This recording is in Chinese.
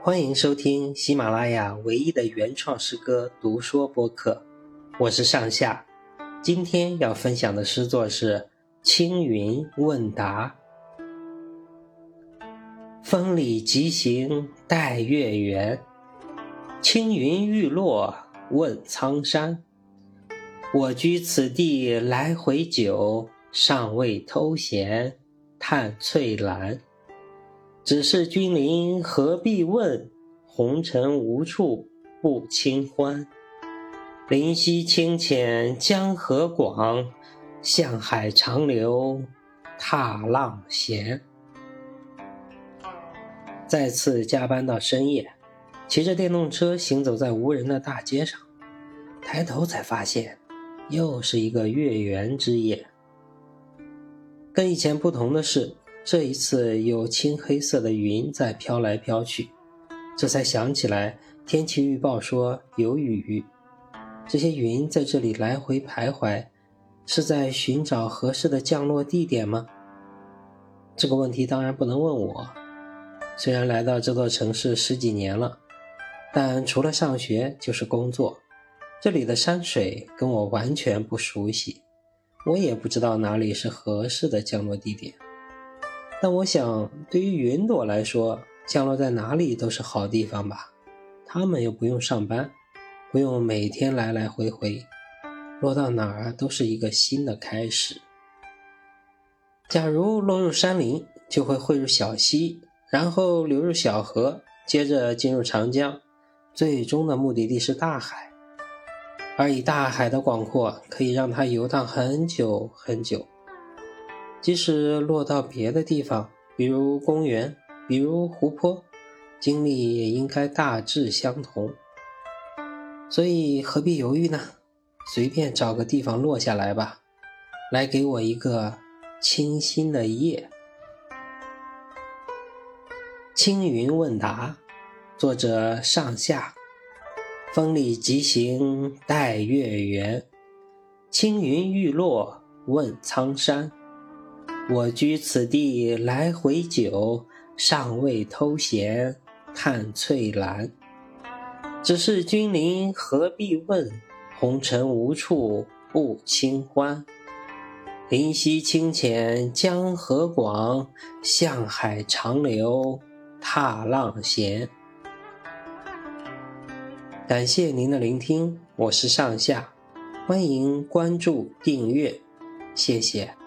欢迎收听喜马拉雅唯一的原创诗歌读说播客，我是上下。今天要分享的诗作是《青云问答》。风里疾行待月圆，青云欲落问苍山。我居此地来回久，尚未偷闲探翠兰。只是君临何必问，红尘无处不清欢。灵溪清浅江河广，向海长流踏浪闲。再次加班到深夜，骑着电动车行走在无人的大街上，抬头才发现，又是一个月圆之夜。跟以前不同的是。这一次有青黑色的云在飘来飘去，这才想起来天气预报说有雨。这些云在这里来回徘徊，是在寻找合适的降落地点吗？这个问题当然不能问我。虽然来到这座城市十几年了，但除了上学就是工作，这里的山水跟我完全不熟悉，我也不知道哪里是合适的降落地点。但我想，对于云朵来说，降落在哪里都是好地方吧。它们又不用上班，不用每天来来回回，落到哪儿都是一个新的开始。假如落入山林，就会汇入小溪，然后流入小河，接着进入长江，最终的目的地是大海。而以大海的广阔，可以让它游荡很久很久。即使落到别的地方，比如公园，比如湖泊，经历也应该大致相同。所以何必犹豫呢？随便找个地方落下来吧，来给我一个清新的夜。青云问答，作者上下。风里疾行待月圆，青云欲落问苍山。我居此地来回久，尚未偷闲看翠兰。只是君临何必问，红尘无处不清欢。灵溪清浅江河广，向海长流踏浪闲。感谢您的聆听，我是上下，欢迎关注订阅，谢谢。